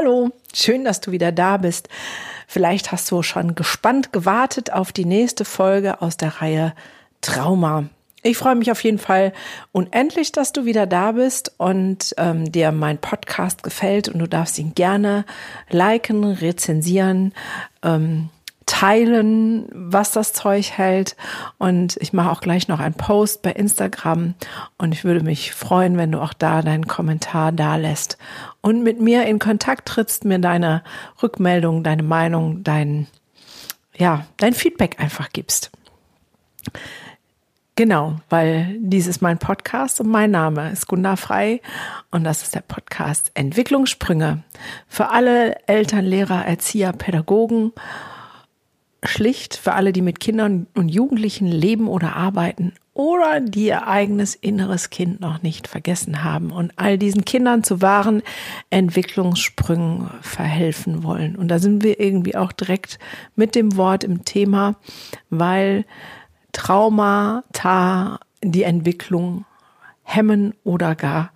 Hallo, schön, dass du wieder da bist. Vielleicht hast du schon gespannt gewartet auf die nächste Folge aus der Reihe Trauma. Ich freue mich auf jeden Fall unendlich, dass du wieder da bist und ähm, dir mein Podcast gefällt und du darfst ihn gerne liken, rezensieren, ähm, teilen, was das Zeug hält. Und ich mache auch gleich noch einen Post bei Instagram. Und ich würde mich freuen, wenn du auch da deinen Kommentar da lässt und mit mir in Kontakt trittst, mir deine Rückmeldung, deine Meinung, dein, ja, dein Feedback einfach gibst. Genau, weil dies ist mein Podcast und mein Name ist Gunda Frei und das ist der Podcast Entwicklungssprünge für alle Eltern, Lehrer, Erzieher, Pädagogen schlicht für alle, die mit Kindern und Jugendlichen leben oder arbeiten oder die ihr eigenes inneres Kind noch nicht vergessen haben und all diesen Kindern zu wahren Entwicklungssprüngen verhelfen wollen. Und da sind wir irgendwie auch direkt mit dem Wort im Thema, weil Traumata die Entwicklung hemmen oder gar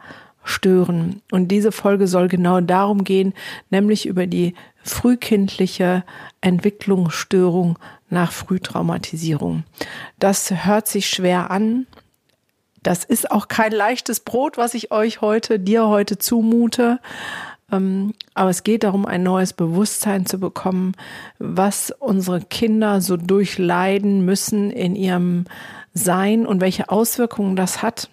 stören. Und diese Folge soll genau darum gehen, nämlich über die frühkindliche Entwicklungsstörung nach Frühtraumatisierung. Das hört sich schwer an. Das ist auch kein leichtes Brot, was ich euch heute, dir heute zumute. Ähm, aber es geht darum, ein neues Bewusstsein zu bekommen, was unsere Kinder so durchleiden müssen in ihrem Sein und welche Auswirkungen das hat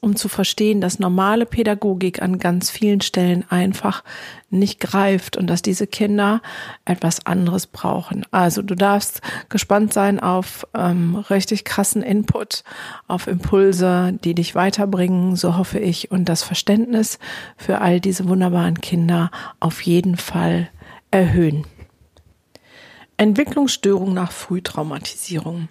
um zu verstehen, dass normale Pädagogik an ganz vielen Stellen einfach nicht greift und dass diese Kinder etwas anderes brauchen. Also du darfst gespannt sein auf ähm, richtig krassen Input, auf Impulse, die dich weiterbringen, so hoffe ich, und das Verständnis für all diese wunderbaren Kinder auf jeden Fall erhöhen. Entwicklungsstörung nach Frühtraumatisierung.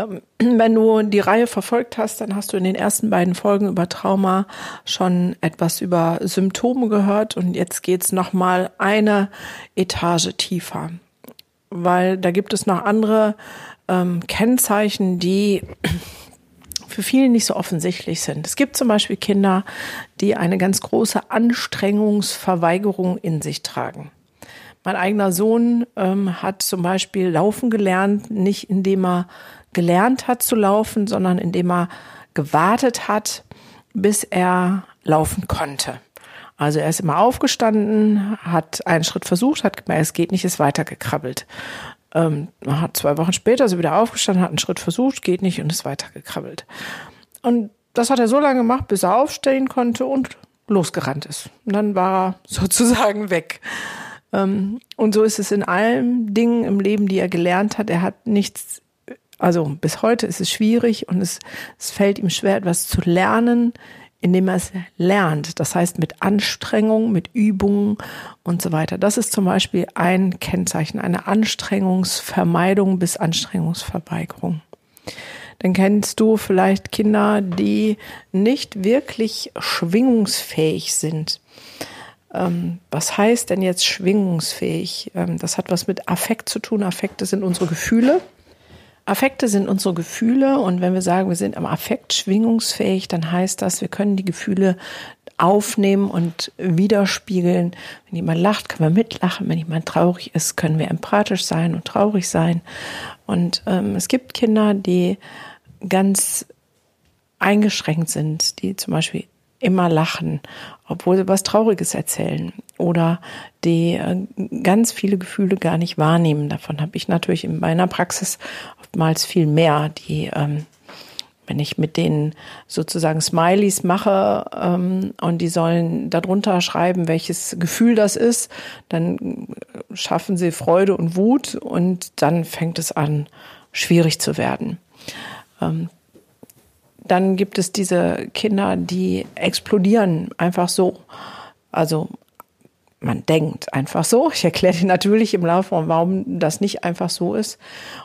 Ähm, wenn du die Reihe verfolgt hast, dann hast du in den ersten beiden Folgen über Trauma schon etwas über Symptome gehört und jetzt geht's noch mal eine Etage tiefer, weil da gibt es noch andere ähm, Kennzeichen, die für viele nicht so offensichtlich sind. Es gibt zum Beispiel Kinder, die eine ganz große Anstrengungsverweigerung in sich tragen. Mein eigener Sohn ähm, hat zum Beispiel laufen gelernt, nicht indem er gelernt hat zu laufen, sondern indem er gewartet hat, bis er laufen konnte. Also er ist immer aufgestanden, hat einen Schritt versucht, hat gemerkt, es geht nicht, ist weitergekrabbelt. Ähm, hat zwei Wochen später er wieder aufgestanden, hat einen Schritt versucht, geht nicht und ist weitergekrabbelt. Und das hat er so lange gemacht, bis er aufstehen konnte und losgerannt ist. Und dann war er sozusagen weg. Ähm, und so ist es in allen Dingen im Leben, die er gelernt hat. Er hat nichts also bis heute ist es schwierig und es, es fällt ihm schwer, etwas zu lernen, indem er es lernt. Das heißt mit Anstrengung, mit Übungen und so weiter. Das ist zum Beispiel ein Kennzeichen, eine Anstrengungsvermeidung bis Anstrengungsverweigerung. Dann kennst du vielleicht Kinder, die nicht wirklich schwingungsfähig sind. Ähm, was heißt denn jetzt schwingungsfähig? Ähm, das hat was mit Affekt zu tun. Affekte sind unsere Gefühle. Affekte sind unsere Gefühle und wenn wir sagen, wir sind am Affekt schwingungsfähig, dann heißt das, wir können die Gefühle aufnehmen und widerspiegeln. Wenn jemand lacht, können wir mitlachen. Wenn jemand traurig ist, können wir empathisch sein und traurig sein. Und ähm, es gibt Kinder, die ganz eingeschränkt sind, die zum Beispiel immer lachen, obwohl sie was Trauriges erzählen oder die äh, ganz viele Gefühle gar nicht wahrnehmen. Davon habe ich natürlich in meiner Praxis oftmals viel mehr, die ähm, wenn ich mit denen sozusagen Smileys mache ähm, und die sollen darunter schreiben, welches Gefühl das ist, dann schaffen sie Freude und Wut und dann fängt es an, schwierig zu werden. Ähm, dann gibt es diese Kinder, die explodieren einfach so. Also man denkt einfach so. Ich erkläre dir natürlich im Laufe, warum das nicht einfach so ist.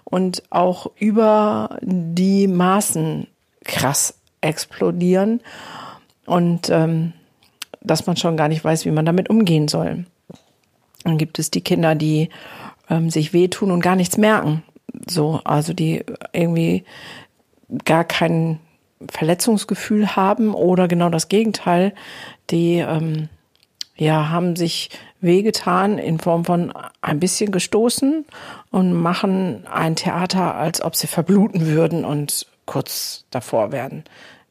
Und auch über die Maßen krass explodieren. Und ähm, dass man schon gar nicht weiß, wie man damit umgehen soll. Dann gibt es die Kinder, die ähm, sich wehtun und gar nichts merken. So, also die irgendwie gar keinen Verletzungsgefühl haben oder genau das Gegenteil, die ähm, ja, haben sich wehgetan in Form von ein bisschen gestoßen und machen ein Theater, als ob sie verbluten würden und kurz davor werden,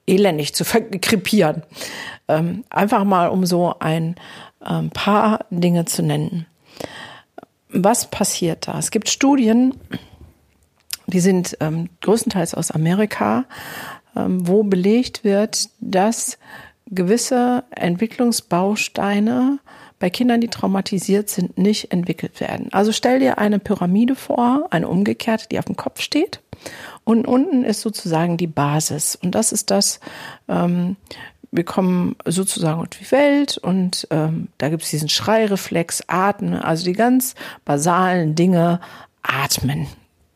elendig zu krepieren. Ähm, einfach mal, um so ein ähm, paar Dinge zu nennen. Was passiert da? Es gibt Studien, die sind ähm, größtenteils aus Amerika, ähm, wo belegt wird, dass gewisse Entwicklungsbausteine bei Kindern, die traumatisiert sind, nicht entwickelt werden. Also stell dir eine Pyramide vor, eine umgekehrte, die auf dem Kopf steht. Und unten ist sozusagen die Basis. Und das ist das, ähm, wir kommen sozusagen auf die Welt und ähm, da gibt es diesen Schreireflex, Atmen, also die ganz basalen Dinge, atmen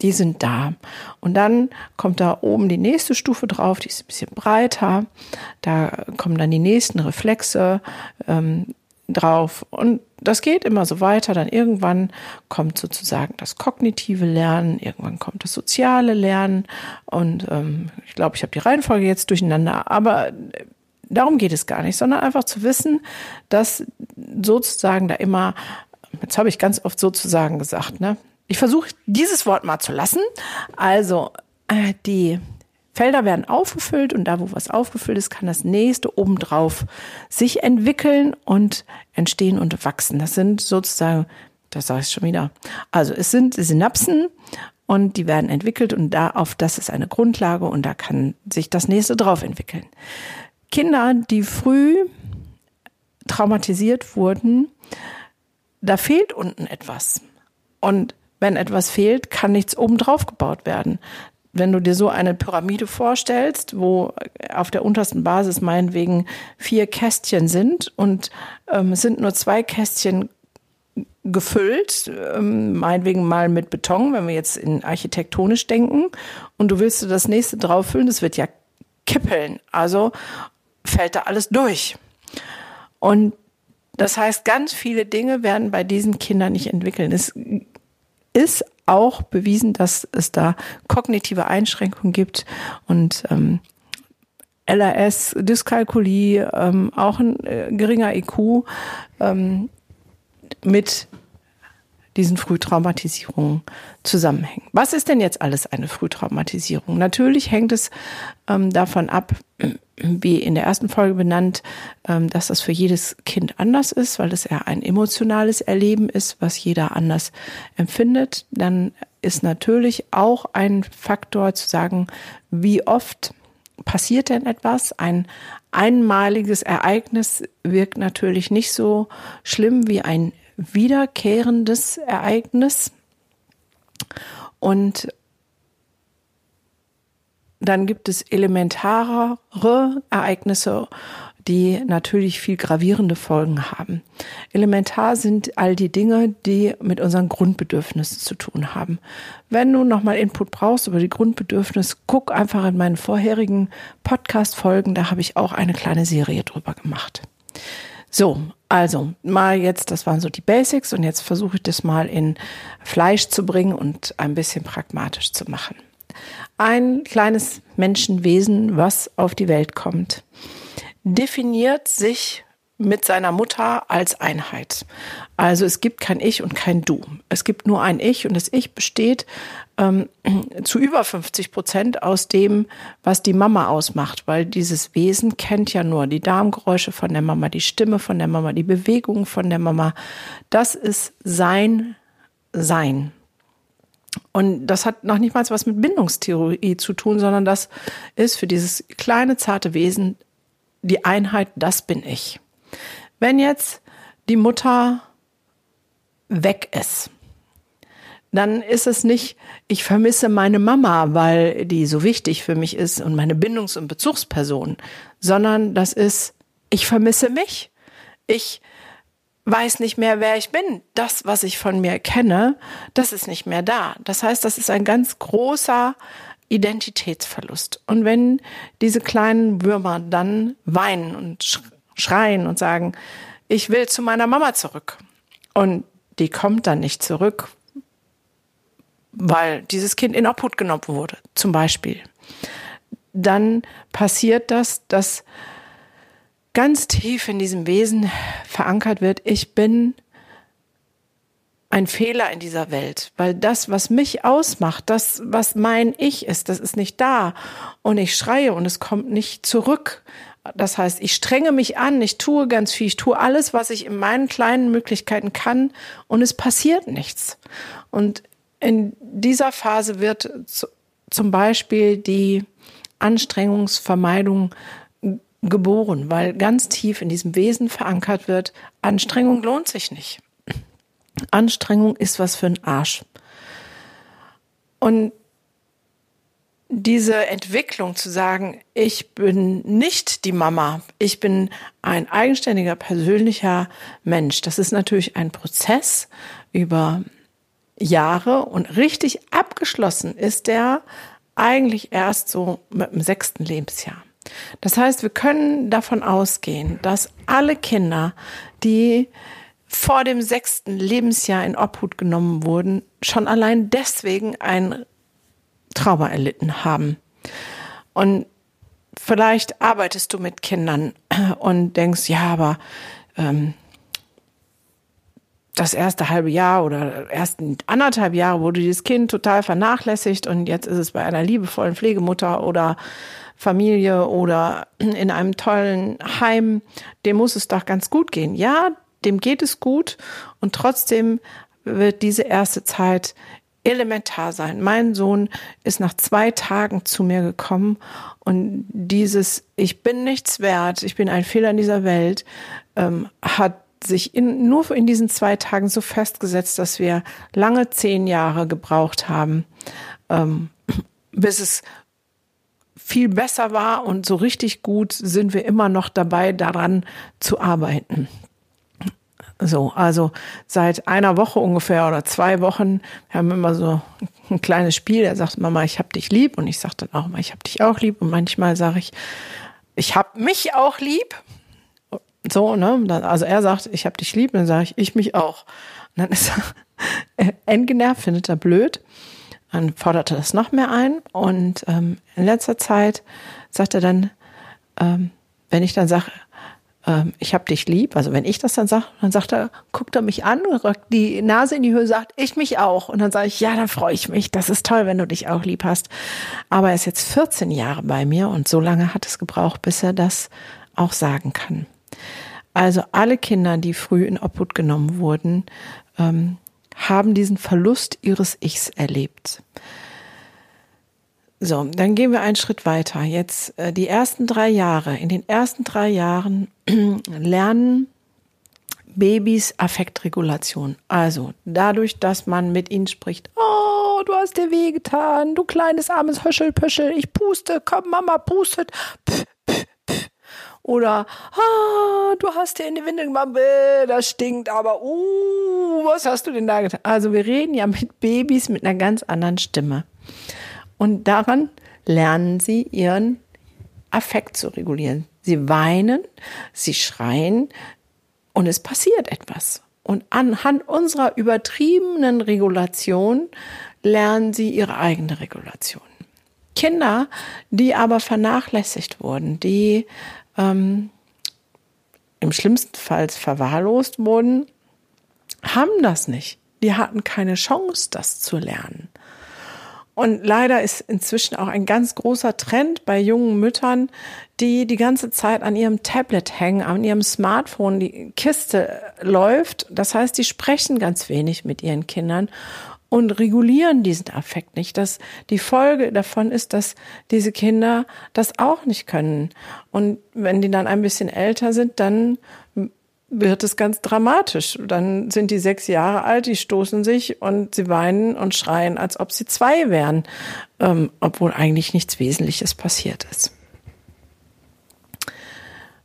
die sind da. Und dann kommt da oben die nächste Stufe drauf, die ist ein bisschen breiter. Da kommen dann die nächsten Reflexe ähm, drauf. Und das geht immer so weiter. Dann irgendwann kommt sozusagen das kognitive Lernen, irgendwann kommt das soziale Lernen. Und ähm, ich glaube, ich habe die Reihenfolge jetzt durcheinander. Aber darum geht es gar nicht, sondern einfach zu wissen, dass sozusagen da immer, jetzt habe ich ganz oft sozusagen gesagt, ne? Ich versuche dieses Wort mal zu lassen. Also äh, die Felder werden aufgefüllt und da, wo was aufgefüllt ist, kann das nächste obendrauf sich entwickeln und entstehen und wachsen. Das sind sozusagen, das sage ich schon wieder. Also es sind Synapsen und die werden entwickelt und da auf das ist eine Grundlage und da kann sich das nächste drauf entwickeln. Kinder, die früh traumatisiert wurden, da fehlt unten etwas. Und wenn etwas fehlt, kann nichts obendrauf gebaut werden. Wenn du dir so eine Pyramide vorstellst, wo auf der untersten Basis meinetwegen vier Kästchen sind und ähm, es sind nur zwei Kästchen gefüllt, ähm, meinetwegen mal mit Beton, wenn wir jetzt in architektonisch denken, und du willst das nächste drauffüllen, das wird ja kippeln. Also fällt da alles durch. Und das heißt, ganz viele Dinge werden bei diesen Kindern nicht entwickeln. Es ist auch bewiesen, dass es da kognitive Einschränkungen gibt und ähm, LRS, Dyskalkulie, ähm, auch ein äh, geringer IQ ähm, mit diesen Frühtraumatisierungen zusammenhängen. Was ist denn jetzt alles eine Frühtraumatisierung? Natürlich hängt es ähm, davon ab, wie in der ersten Folge benannt, ähm, dass das für jedes Kind anders ist, weil es eher ein emotionales Erleben ist, was jeder anders empfindet. Dann ist natürlich auch ein Faktor zu sagen, wie oft passiert denn etwas? Ein einmaliges Ereignis wirkt natürlich nicht so schlimm wie ein wiederkehrendes Ereignis. Und dann gibt es elementarere Ereignisse, die natürlich viel gravierende Folgen haben. Elementar sind all die Dinge, die mit unseren Grundbedürfnissen zu tun haben. Wenn du nochmal Input brauchst über die Grundbedürfnisse, guck einfach in meinen vorherigen Podcast-Folgen, da habe ich auch eine kleine Serie drüber gemacht. So, also mal jetzt, das waren so die Basics und jetzt versuche ich das mal in Fleisch zu bringen und ein bisschen pragmatisch zu machen. Ein kleines Menschenwesen, was auf die Welt kommt, definiert sich mit seiner Mutter als Einheit. Also es gibt kein Ich und kein Du. Es gibt nur ein Ich und das Ich besteht ähm, zu über 50 Prozent aus dem, was die Mama ausmacht, weil dieses Wesen kennt ja nur die Darmgeräusche von der Mama, die Stimme von der Mama, die Bewegung von der Mama. Das ist sein Sein. Und das hat noch nicht mal was mit Bindungstheorie zu tun, sondern das ist für dieses kleine, zarte Wesen die Einheit, das bin ich. Wenn jetzt die Mutter weg ist, dann ist es nicht, ich vermisse meine Mama, weil die so wichtig für mich ist und meine Bindungs- und Bezugsperson, sondern das ist, ich vermisse mich. Ich weiß nicht mehr, wer ich bin. Das, was ich von mir kenne, das ist nicht mehr da. Das heißt, das ist ein ganz großer Identitätsverlust. Und wenn diese kleinen Würmer dann weinen und schreien und sagen, ich will zu meiner Mama zurück. Und die kommt dann nicht zurück, weil dieses Kind in Obhut genommen wurde, zum Beispiel. Dann passiert das, dass ganz tief in diesem Wesen verankert wird, ich bin ein Fehler in dieser Welt, weil das, was mich ausmacht, das, was mein Ich ist, das ist nicht da und ich schreie und es kommt nicht zurück. Das heißt, ich strenge mich an, ich tue ganz viel, ich tue alles, was ich in meinen kleinen Möglichkeiten kann und es passiert nichts. Und in dieser Phase wird zum Beispiel die Anstrengungsvermeidung geboren, weil ganz tief in diesem Wesen verankert wird, Anstrengung lohnt sich nicht. Anstrengung ist was für ein Arsch. Und diese Entwicklung zu sagen, ich bin nicht die Mama, ich bin ein eigenständiger, persönlicher Mensch, das ist natürlich ein Prozess über Jahre und richtig abgeschlossen ist der eigentlich erst so mit dem sechsten Lebensjahr. Das heißt, wir können davon ausgehen, dass alle Kinder, die vor dem sechsten Lebensjahr in Obhut genommen wurden, schon allein deswegen ein Trauma erlitten haben. Und vielleicht arbeitest du mit Kindern und denkst, ja, aber ähm, das erste halbe Jahr oder ersten anderthalb Jahre wurde dieses Kind total vernachlässigt und jetzt ist es bei einer liebevollen Pflegemutter oder Familie oder in einem tollen Heim, dem muss es doch ganz gut gehen. Ja, dem geht es gut und trotzdem wird diese erste Zeit elementar sein. Mein Sohn ist nach zwei Tagen zu mir gekommen und dieses Ich bin nichts wert, ich bin ein Fehler in dieser Welt, ähm, hat sich in, nur in diesen zwei Tagen so festgesetzt, dass wir lange zehn Jahre gebraucht haben, ähm, bis es viel besser war und so richtig gut sind wir immer noch dabei, daran zu arbeiten. So, also seit einer Woche ungefähr oder zwei Wochen, wir haben immer so ein kleines Spiel, er sagt Mama, ich hab dich lieb und ich sage dann auch mal, ich hab dich auch lieb und manchmal sage ich, ich hab mich auch lieb. So, ne? Also er sagt, ich hab dich lieb, und dann sage ich, ich mich auch. Und dann ist er endgenervt, findet er blöd. Dann fordert er das noch mehr ein und ähm, in letzter Zeit sagt er dann, ähm, wenn ich dann sage, ähm, ich hab dich lieb. Also wenn ich das dann sage, dann sagt er, guckt er mich an, rückt die Nase in die Höhe, sagt, ich mich auch. Und dann sage ich, ja, dann freue ich mich. Das ist toll, wenn du dich auch lieb hast. Aber er ist jetzt 14 Jahre bei mir und so lange hat es gebraucht, bis er das auch sagen kann. Also alle Kinder, die früh in Obhut genommen wurden, ähm, haben diesen Verlust ihres Ichs erlebt. So, dann gehen wir einen Schritt weiter. Jetzt äh, die ersten drei Jahre. In den ersten drei Jahren lernen Babys Affektregulation. Also dadurch, dass man mit ihnen spricht. Oh, du hast dir wehgetan, du kleines armes Höschelpöschel. Ich puste, komm, Mama pustet. Pff. Oder, ah, du hast dir in die Windel gemacht, das stinkt, aber, uh, was hast du denn da getan? Also wir reden ja mit Babys mit einer ganz anderen Stimme. Und daran lernen sie ihren Affekt zu regulieren. Sie weinen, sie schreien und es passiert etwas. Und anhand unserer übertriebenen Regulation lernen sie ihre eigene Regulation. Kinder, die aber vernachlässigt wurden, die ähm, im schlimmsten Fall verwahrlost wurden, haben das nicht. Die hatten keine Chance, das zu lernen. Und leider ist inzwischen auch ein ganz großer Trend bei jungen Müttern, die die ganze Zeit an ihrem Tablet hängen, an ihrem Smartphone, die Kiste läuft. Das heißt, die sprechen ganz wenig mit ihren Kindern und regulieren diesen Affekt nicht. Das, die Folge davon ist, dass diese Kinder das auch nicht können. Und wenn die dann ein bisschen älter sind, dann wird es ganz dramatisch. Dann sind die sechs Jahre alt, die stoßen sich und sie weinen und schreien, als ob sie zwei wären, ähm, obwohl eigentlich nichts Wesentliches passiert ist.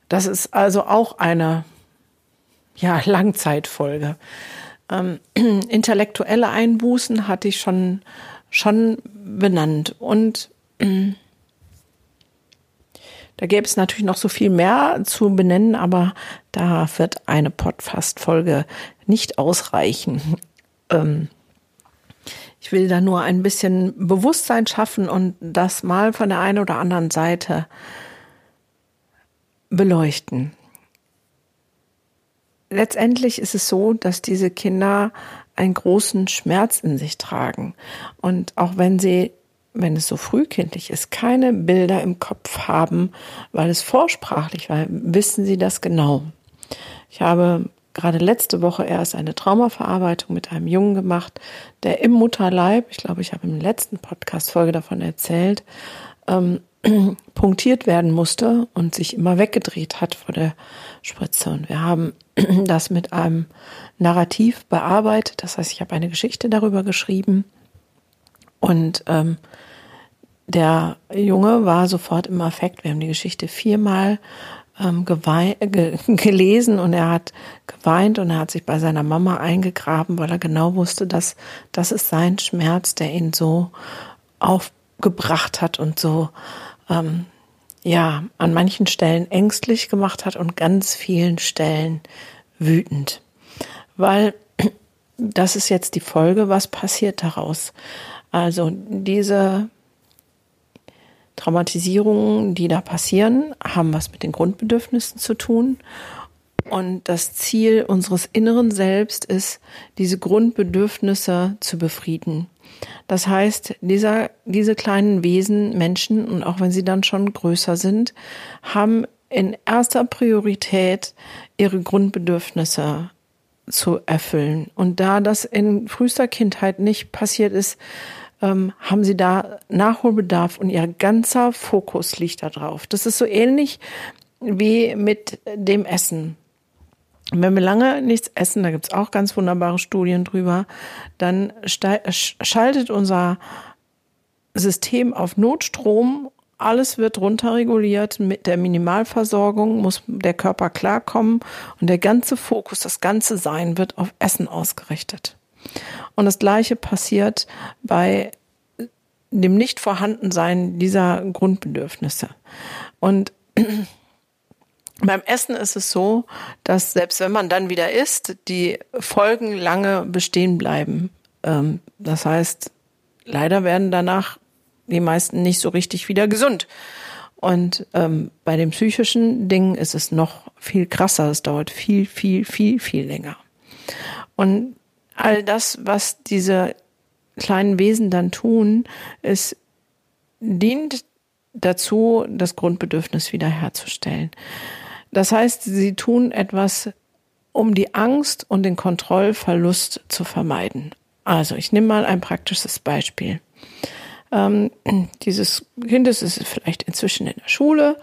Das ist also auch eine ja, Langzeitfolge. Ähm, intellektuelle Einbußen hatte ich schon, schon benannt und äh, da gäbe es natürlich noch so viel mehr zu benennen, aber da wird eine Podcast-Folge nicht ausreichen. Ähm, ich will da nur ein bisschen Bewusstsein schaffen und das mal von der einen oder anderen Seite beleuchten. Letztendlich ist es so, dass diese Kinder einen großen Schmerz in sich tragen. Und auch wenn sie, wenn es so frühkindlich ist, keine Bilder im Kopf haben, weil es vorsprachlich war, wissen sie das genau. Ich habe gerade letzte Woche erst eine Traumaverarbeitung mit einem Jungen gemacht, der im Mutterleib, ich glaube, ich habe im letzten Podcast-Folge davon erzählt, ähm, punktiert werden musste und sich immer weggedreht hat vor der Spritze. Und wir haben das mit einem Narrativ bearbeitet. Das heißt, ich habe eine Geschichte darüber geschrieben. Und ähm, der Junge war sofort im Affekt. Wir haben die Geschichte viermal ähm, ge gelesen und er hat geweint und er hat sich bei seiner Mama eingegraben, weil er genau wusste, dass das ist sein Schmerz, der ihn so aufgebracht hat und so ähm, ja an manchen Stellen ängstlich gemacht hat und ganz vielen Stellen wütend, weil das ist jetzt die Folge, was passiert daraus? Also diese Traumatisierungen, die da passieren, haben was mit den Grundbedürfnissen zu tun. Und das Ziel unseres inneren Selbst ist, diese Grundbedürfnisse zu befrieden. Das heißt, dieser, diese kleinen Wesen, Menschen, und auch wenn sie dann schon größer sind, haben in erster Priorität ihre Grundbedürfnisse zu erfüllen. Und da das in frühester Kindheit nicht passiert ist, ähm, haben sie da Nachholbedarf und ihr ganzer Fokus liegt da drauf. Das ist so ähnlich wie mit dem Essen. Wenn wir lange nichts essen, da gibt's auch ganz wunderbare Studien drüber, dann schaltet unser System auf Notstrom. Alles wird runterreguliert. Mit der Minimalversorgung muss der Körper klarkommen und der ganze Fokus, das ganze Sein wird auf Essen ausgerichtet. Und das Gleiche passiert bei dem Nichtvorhandensein dieser Grundbedürfnisse. Und beim Essen ist es so, dass selbst wenn man dann wieder isst, die Folgen lange bestehen bleiben. Ähm, das heißt, leider werden danach die meisten nicht so richtig wieder gesund. Und ähm, bei den psychischen Dingen ist es noch viel krasser. Es dauert viel, viel, viel, viel länger. Und all das, was diese kleinen Wesen dann tun, es dient dazu, das Grundbedürfnis wiederherzustellen. Das heißt, sie tun etwas, um die Angst und den Kontrollverlust zu vermeiden. Also, ich nehme mal ein praktisches Beispiel. Ähm, dieses Kind ist vielleicht inzwischen in der Schule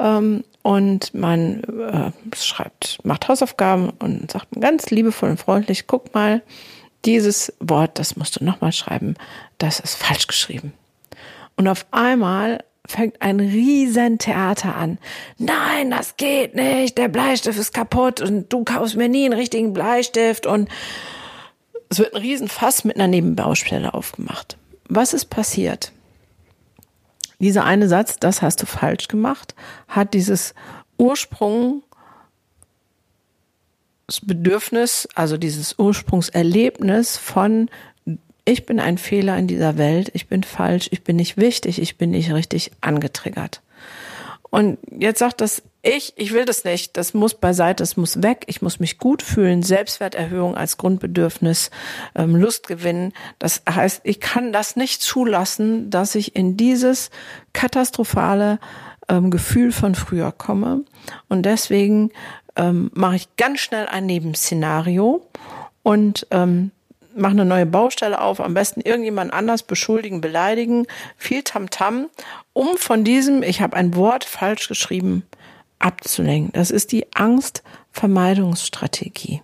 ähm, und man äh, schreibt, macht Hausaufgaben und sagt ganz liebevoll und freundlich, guck mal, dieses Wort, das musst du nochmal schreiben, das ist falsch geschrieben. Und auf einmal fängt ein Riesentheater an. Nein, das geht nicht, der Bleistift ist kaputt und du kaufst mir nie einen richtigen Bleistift und es wird ein Riesenfass mit einer Nebenbaustelle aufgemacht. Was ist passiert? Dieser eine Satz, das hast du falsch gemacht, hat dieses Ursprung Bedürfnis, also dieses Ursprungserlebnis von ich bin ein Fehler in dieser Welt, ich bin falsch, ich bin nicht wichtig, ich bin nicht richtig angetriggert. Und jetzt sagt das ich, ich will das nicht, das muss beiseite, das muss weg, ich muss mich gut fühlen, Selbstwerterhöhung als Grundbedürfnis, ähm, Lust gewinnen. Das heißt, ich kann das nicht zulassen, dass ich in dieses katastrophale ähm, Gefühl von früher komme. Und deswegen ähm, mache ich ganz schnell ein Nebenszenario und mache eine neue Baustelle auf, am besten irgendjemand anders beschuldigen, beleidigen, viel Tamtam, -Tam, um von diesem, ich habe ein Wort falsch geschrieben, abzulenken. Das ist die Angstvermeidungsstrategie.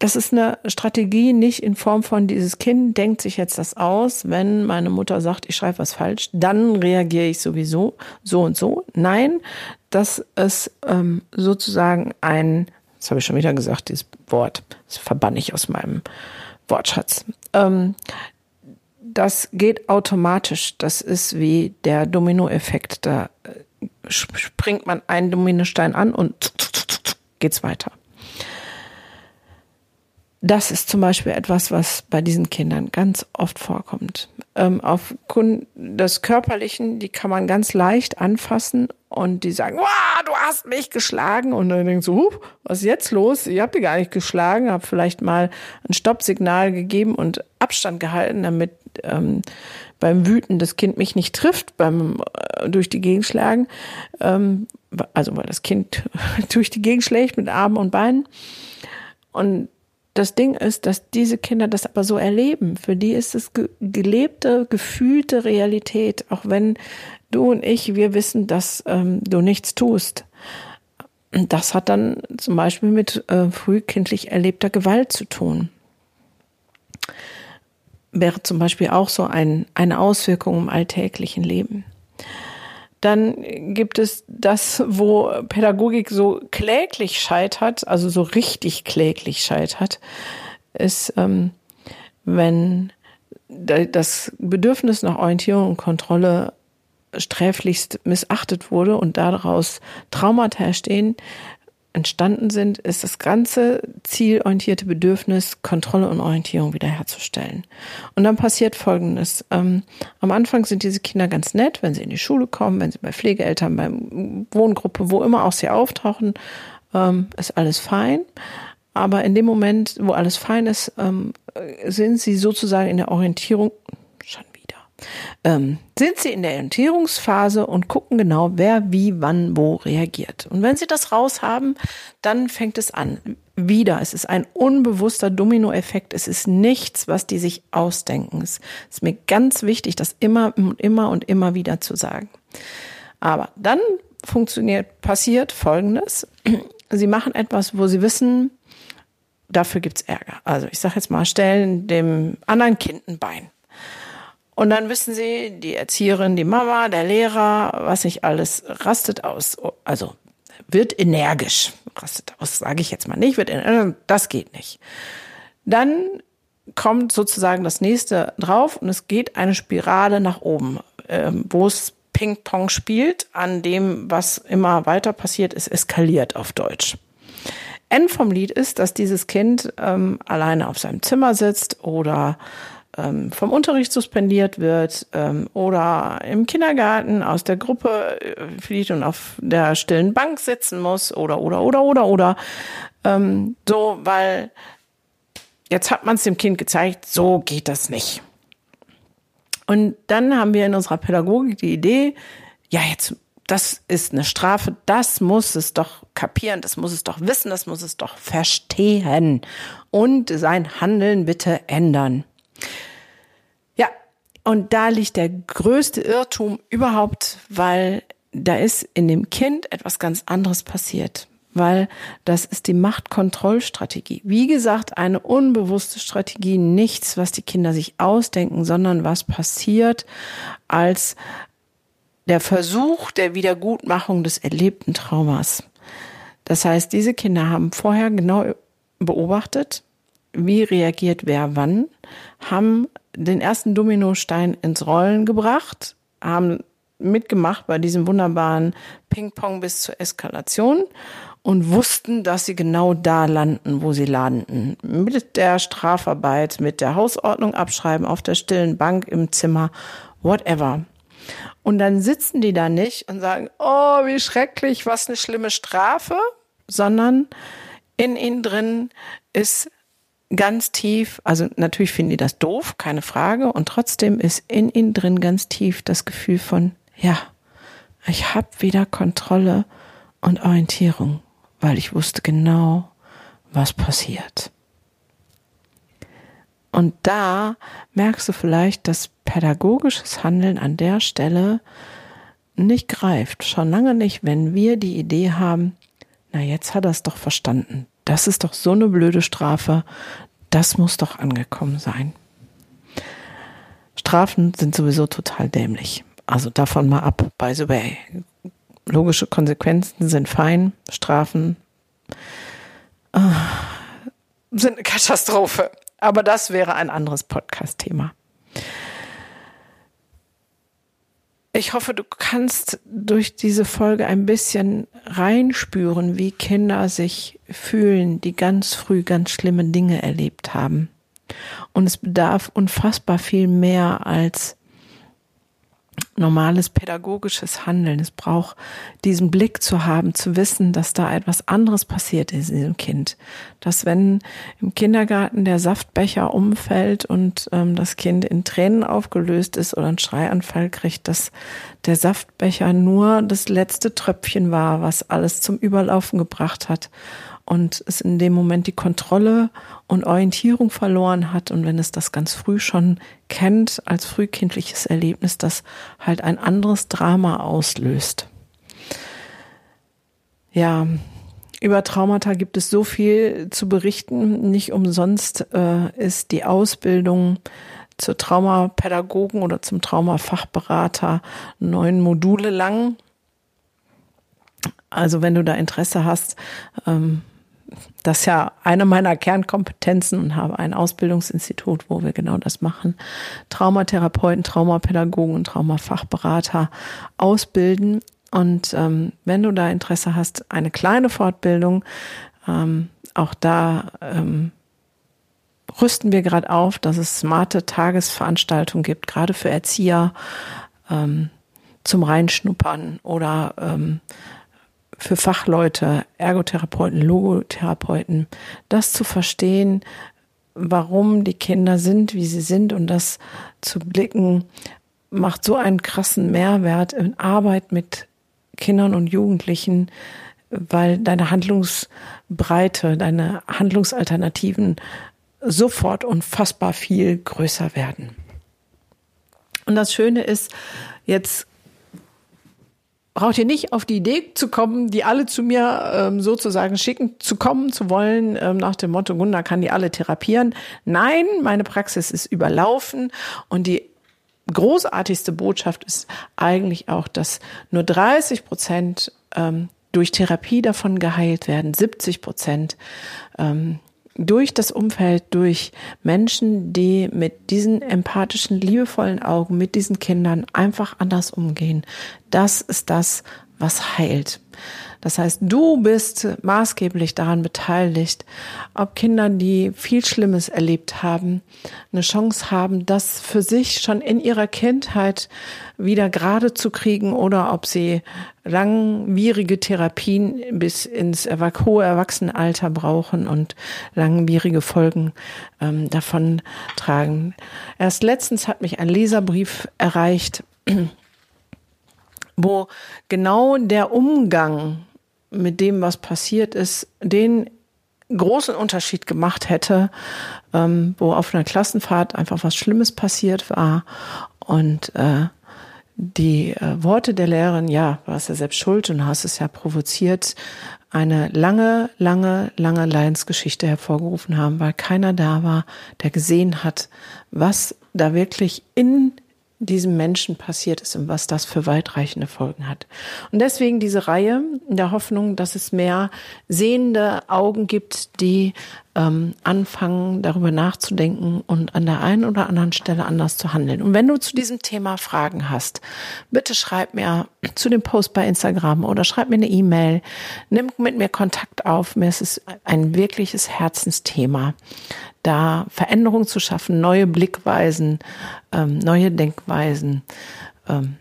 Das ist eine Strategie nicht in Form von dieses Kind denkt sich jetzt das aus, wenn meine Mutter sagt, ich schreibe was falsch, dann reagiere ich sowieso so und so. Nein, das ist ähm, sozusagen ein das habe ich schon wieder gesagt, dieses Wort. Das verbann ich aus meinem Wortschatz. Ähm, das geht automatisch. Das ist wie der Dominoeffekt. Da äh, springt man einen Dominostein an und geht's weiter. Das ist zum Beispiel etwas, was bei diesen Kindern ganz oft vorkommt. Ähm, aufgrund des Körperlichen, die kann man ganz leicht anfassen und die sagen, du hast mich geschlagen. Und dann denkst du, huh, was ist jetzt los? Ich habe die gar nicht geschlagen, habe vielleicht mal ein Stoppsignal gegeben und Abstand gehalten, damit ähm, beim Wüten das Kind mich nicht trifft, beim äh, durch die Gegend schlagen. Ähm, also weil das Kind durch die Gegend schlägt mit Armen und Beinen. Und das Ding ist, dass diese Kinder das aber so erleben. Für die ist es gelebte, gefühlte Realität, auch wenn du und ich, wir wissen, dass ähm, du nichts tust. Das hat dann zum Beispiel mit äh, frühkindlich erlebter Gewalt zu tun. Wäre zum Beispiel auch so ein, eine Auswirkung im alltäglichen Leben. Dann gibt es das, wo Pädagogik so kläglich scheitert, also so richtig kläglich scheitert, ist, ähm, wenn das Bedürfnis nach Orientierung und Kontrolle sträflichst missachtet wurde und daraus Traumata entstehen, entstanden sind, ist das ganze zielorientierte Bedürfnis, Kontrolle und Orientierung wiederherzustellen. Und dann passiert Folgendes. Ähm, am Anfang sind diese Kinder ganz nett, wenn sie in die Schule kommen, wenn sie bei Pflegeeltern, bei Wohngruppe, wo immer auch sie auftauchen, ähm, ist alles fein. Aber in dem Moment, wo alles fein ist, ähm, sind sie sozusagen in der Orientierung ähm, sind sie in der Orientierungsphase und gucken genau, wer wie, wann, wo reagiert. Und wenn sie das raus haben, dann fängt es an. Wieder, es ist ein unbewusster Dominoeffekt. Es ist nichts, was die sich ausdenken. Es ist mir ganz wichtig, das immer und immer und immer wieder zu sagen. Aber dann funktioniert, passiert Folgendes. Sie machen etwas, wo sie wissen, dafür gibt's Ärger. Also ich sage jetzt mal, stellen dem anderen Kind ein Bein. Und dann wissen sie, die Erzieherin, die Mama, der Lehrer, was nicht alles, rastet aus. Also wird energisch. Rastet aus, sage ich jetzt mal nicht. Wird das geht nicht. Dann kommt sozusagen das nächste drauf und es geht eine Spirale nach oben, ähm, wo es Ping-Pong spielt, an dem, was immer weiter passiert, ist eskaliert auf Deutsch. End vom Lied ist, dass dieses Kind ähm, alleine auf seinem Zimmer sitzt oder ähm, vom Unterricht suspendiert wird ähm, oder im Kindergarten aus der Gruppe äh, flieht und auf der stillen Bank sitzen muss oder oder oder oder oder ähm, so, weil jetzt hat man es dem Kind gezeigt, so geht das nicht. Und dann haben wir in unserer Pädagogik die Idee, ja, jetzt, das ist eine Strafe, das muss es doch kapieren, das muss es doch wissen, das muss es doch verstehen und sein Handeln bitte ändern. Und da liegt der größte Irrtum überhaupt, weil da ist in dem Kind etwas ganz anderes passiert. Weil das ist die Machtkontrollstrategie. Wie gesagt, eine unbewusste Strategie, nichts, was die Kinder sich ausdenken, sondern was passiert als der Versuch der Wiedergutmachung des erlebten Traumas. Das heißt, diese Kinder haben vorher genau beobachtet, wie reagiert wer wann, haben den ersten Dominostein ins Rollen gebracht, haben mitgemacht bei diesem wunderbaren Ping-Pong bis zur Eskalation und wussten, dass sie genau da landen, wo sie landen. Mit der Strafarbeit, mit der Hausordnung abschreiben, auf der stillen Bank im Zimmer, whatever. Und dann sitzen die da nicht und sagen, oh, wie schrecklich, was eine schlimme Strafe, sondern in ihnen drin ist ganz tief, also natürlich finden die das doof, keine Frage, und trotzdem ist in ihnen drin ganz tief das Gefühl von, ja, ich habe wieder Kontrolle und Orientierung, weil ich wusste genau, was passiert. Und da merkst du vielleicht, dass pädagogisches Handeln an der Stelle nicht greift. Schon lange nicht, wenn wir die Idee haben, na jetzt hat er es doch verstanden. Das ist doch so eine blöde Strafe. Das muss doch angekommen sein. Strafen sind sowieso total dämlich. Also davon mal ab, by the way. Logische Konsequenzen sind fein, Strafen äh, sind eine Katastrophe. Aber das wäre ein anderes Podcast-Thema. Ich hoffe, du kannst durch diese Folge ein bisschen reinspüren, wie Kinder sich fühlen, die ganz früh ganz schlimme Dinge erlebt haben. Und es bedarf unfassbar viel mehr als normales pädagogisches Handeln. Es braucht diesen Blick zu haben, zu wissen, dass da etwas anderes passiert ist in diesem Kind. Dass wenn im Kindergarten der Saftbecher umfällt und ähm, das Kind in Tränen aufgelöst ist oder einen Schreianfall kriegt, dass der Saftbecher nur das letzte Tröpfchen war, was alles zum Überlaufen gebracht hat und es in dem Moment die Kontrolle und Orientierung verloren hat und wenn es das ganz früh schon kennt als frühkindliches Erlebnis, das halt ein anderes Drama auslöst. Ja, über Traumata gibt es so viel zu berichten. Nicht umsonst äh, ist die Ausbildung zur Traumapädagogen oder zum Traumafachberater neun Module lang. Also wenn du da Interesse hast, ähm, das ist ja eine meiner Kernkompetenzen und habe ein Ausbildungsinstitut, wo wir genau das machen. Traumatherapeuten, Traumapädagogen und Traumafachberater ausbilden. Und ähm, wenn du da Interesse hast, eine kleine Fortbildung, ähm, auch da ähm, rüsten wir gerade auf, dass es smarte Tagesveranstaltungen gibt, gerade für Erzieher ähm, zum Reinschnuppern oder ähm, für Fachleute, Ergotherapeuten, Logotherapeuten, das zu verstehen, warum die Kinder sind, wie sie sind und das zu blicken, macht so einen krassen Mehrwert in Arbeit mit Kindern und Jugendlichen, weil deine Handlungsbreite, deine Handlungsalternativen sofort unfassbar viel größer werden. Und das Schöne ist, jetzt braucht ihr nicht auf die Idee zu kommen, die alle zu mir ähm, sozusagen schicken, zu kommen zu wollen, ähm, nach dem Motto, Gunda kann die alle therapieren. Nein, meine Praxis ist überlaufen und die großartigste Botschaft ist eigentlich auch, dass nur 30 Prozent ähm, durch Therapie davon geheilt werden, 70 Prozent ähm, durch das Umfeld, durch Menschen, die mit diesen empathischen, liebevollen Augen, mit diesen Kindern einfach anders umgehen. Das ist das, was heilt. Das heißt, du bist maßgeblich daran beteiligt, ob Kinder, die viel Schlimmes erlebt haben, eine Chance haben, das für sich schon in ihrer Kindheit wieder gerade zu kriegen oder ob sie langwierige Therapien bis ins hohe Erwachsenenalter brauchen und langwierige Folgen ähm, davon tragen. Erst letztens hat mich ein Leserbrief erreicht, wo genau der Umgang mit dem, was passiert ist, den großen Unterschied gemacht hätte, ähm, wo auf einer Klassenfahrt einfach was Schlimmes passiert war. Und äh, die äh, Worte der Lehrerin, ja, warst ja selbst schuld und hast es ja provoziert, eine lange, lange, lange Leidensgeschichte hervorgerufen haben, weil keiner da war, der gesehen hat, was da wirklich in diesem Menschen passiert ist und was das für weitreichende Folgen hat. Und deswegen diese Reihe in der Hoffnung, dass es mehr sehende Augen gibt, die ähm, anfangen, darüber nachzudenken und an der einen oder anderen Stelle anders zu handeln. Und wenn du zu diesem Thema Fragen hast, bitte schreib mir zu dem Post bei Instagram oder schreib mir eine E-Mail, nimm mit mir Kontakt auf. Mir ist es ein wirkliches Herzensthema da Veränderungen zu schaffen, neue Blickweisen, ähm, neue Denkweisen. Ähm,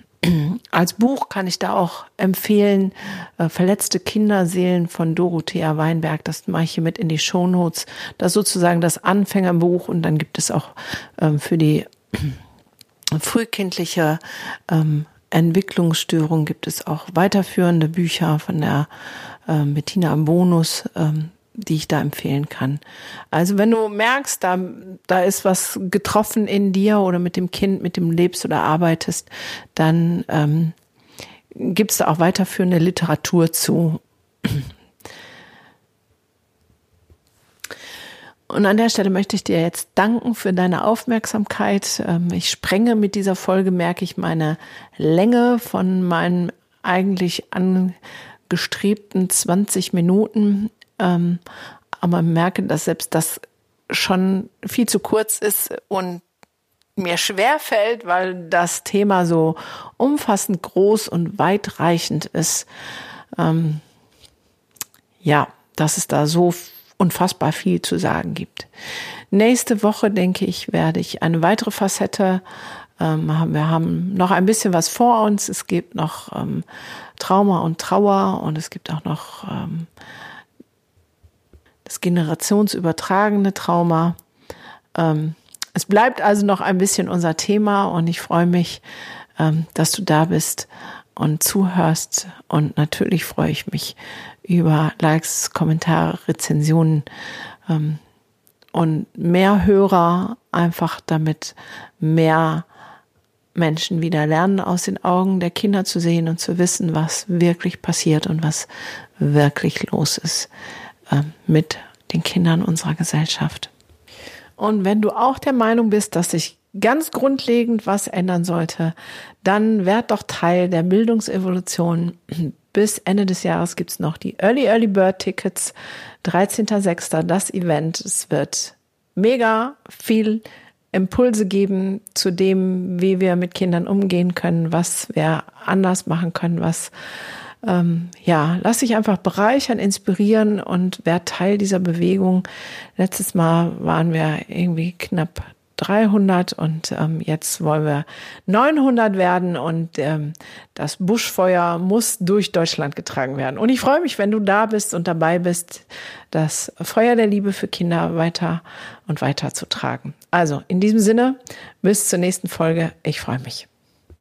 als Buch kann ich da auch empfehlen, äh, Verletzte Kinderseelen von Dorothea Weinberg. Das mache ich hier mit in die Shownotes. Das ist sozusagen das Anfängerbuch und dann gibt es auch ähm, für die frühkindliche ähm, Entwicklungsstörung gibt es auch weiterführende Bücher von der äh, Bettina Bonus. Die ich da empfehlen kann. Also wenn du merkst, da, da ist was getroffen in dir oder mit dem Kind, mit dem lebst oder arbeitest, dann ähm, gibt es da auch weiterführende Literatur zu. Und an der Stelle möchte ich dir jetzt danken für deine Aufmerksamkeit. Ähm, ich sprenge mit dieser Folge, merke ich meine Länge von meinen eigentlich angestrebten 20 Minuten. Ähm, aber merke, dass selbst das schon viel zu kurz ist und mir schwer fällt, weil das Thema so umfassend groß und weitreichend ist. Ähm, ja, dass es da so unfassbar viel zu sagen gibt. Nächste Woche, denke ich, werde ich eine weitere Facette Ähm, wir haben noch ein bisschen was vor uns. Es gibt noch ähm, Trauma und Trauer und es gibt auch noch ähm, das generationsübertragene Trauma. Ähm, es bleibt also noch ein bisschen unser Thema und ich freue mich, ähm, dass du da bist und zuhörst. Und natürlich freue ich mich über Likes, Kommentare, Rezensionen ähm, und mehr Hörer, einfach damit mehr Menschen wieder lernen, aus den Augen der Kinder zu sehen und zu wissen, was wirklich passiert und was wirklich los ist äh, mit den Kindern unserer Gesellschaft. Und wenn du auch der Meinung bist, dass sich ganz grundlegend was ändern sollte, dann werd doch Teil der Bildungsevolution. Bis Ende des Jahres gibt's noch die Early Early Bird Tickets. 13.06. das Event. Es wird mega viel Impulse geben zu dem, wie wir mit Kindern umgehen können, was wir anders machen können, was ähm, ja, lass dich einfach bereichern, inspirieren und wer Teil dieser Bewegung. Letztes Mal waren wir irgendwie knapp 300 und ähm, jetzt wollen wir 900 werden und ähm, das Buschfeuer muss durch Deutschland getragen werden. Und ich freue mich, wenn du da bist und dabei bist, das Feuer der Liebe für Kinder weiter und weiter zu tragen. Also in diesem Sinne, bis zur nächsten Folge. Ich freue mich.